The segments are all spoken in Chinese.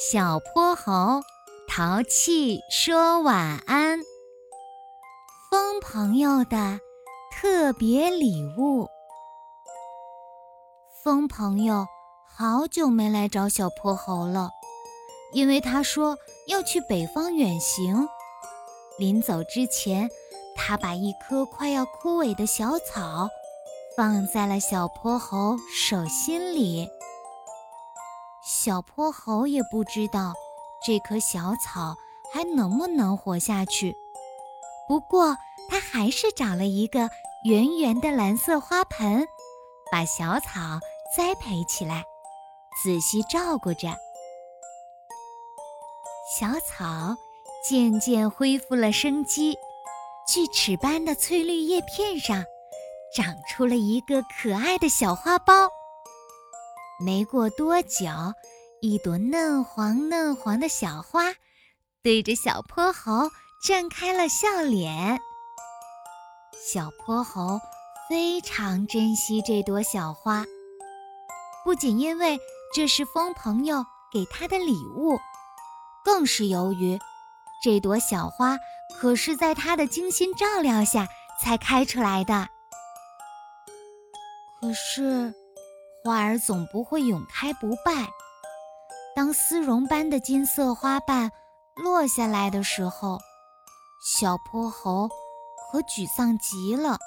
小泼猴淘气说晚安。风朋友的特别礼物。风朋友好久没来找小泼猴了，因为他说要去北方远行。临走之前，他把一棵快要枯萎的小草放在了小泼猴手心里。小泼猴也不知道这棵小草还能不能活下去，不过他还是找了一个圆圆的蓝色花盆，把小草栽培起来，仔细照顾着。小草渐渐恢复了生机，锯齿般的翠绿叶片上长出了一个可爱的小花苞。没过多久。一朵嫩黄嫩黄的小花，对着小泼猴绽开了笑脸。小泼猴非常珍惜这朵小花，不仅因为这是风朋友给他的礼物，更是由于这朵小花可是在他的精心照料下才开出来的。可是，花儿总不会永开不败。当丝绒般的金色花瓣落下来的时候，小泼猴可沮丧极了。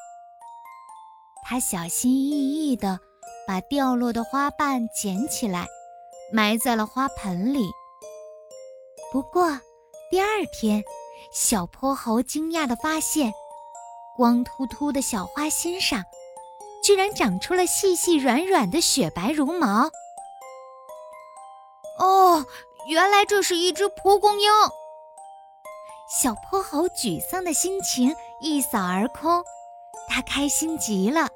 他小心翼翼地把掉落的花瓣捡起来，埋在了花盆里。不过，第二天，小泼猴惊讶地发现，光秃秃的小花心上，居然长出了细细软软的雪白绒毛。哦，原来这是一只蒲公英。小泼猴沮丧的心情一扫而空，他开心极了。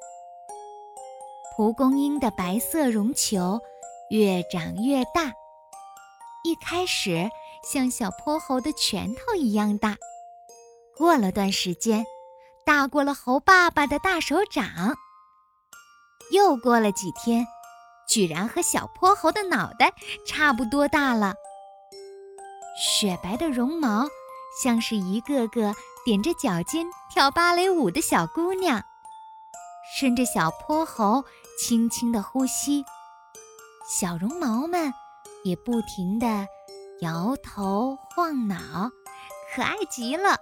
蒲公英的白色绒球越长越大，一开始像小泼猴的拳头一样大，过了段时间，大过了猴爸爸的大手掌。又过了几天。居然和小泼猴的脑袋差不多大了。雪白的绒毛像是一个个踮着脚尖跳芭蕾舞的小姑娘，顺着小泼猴轻轻的呼吸，小绒毛们也不停地摇头晃脑，可爱极了。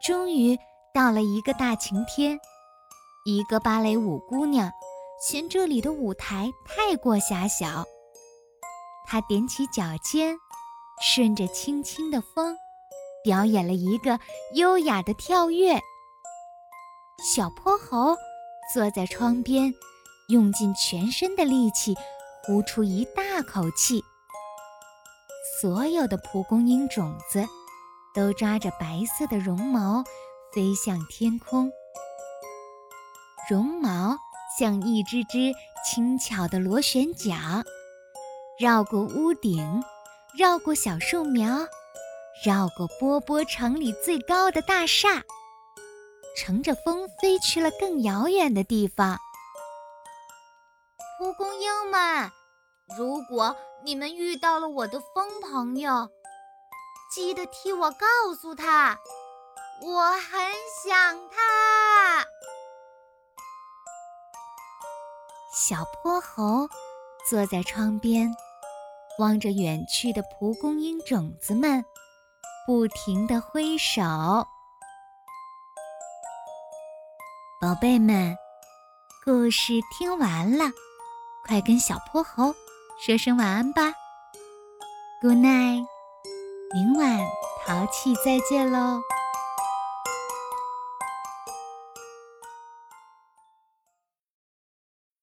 终于到了一个大晴天，一个芭蕾舞姑娘。嫌这里的舞台太过狭小，她踮起脚尖，顺着轻轻的风，表演了一个优雅的跳跃。小泼猴坐在窗边，用尽全身的力气，呼出一大口气。所有的蒲公英种子都抓着白色的绒毛，飞向天空。绒毛。像一只只轻巧的螺旋桨，绕过屋顶，绕过小树苗，绕过波波城里最高的大厦，乘着风飞去了更遥远的地方。蒲公英们，如果你们遇到了我的风朋友，记得替我告诉他，我很想他。小泼猴坐在窗边，望着远去的蒲公英种子们，不停地挥手。宝贝们，故事听完了，快跟小泼猴说声晚安吧。Good night，明晚淘气再见喽。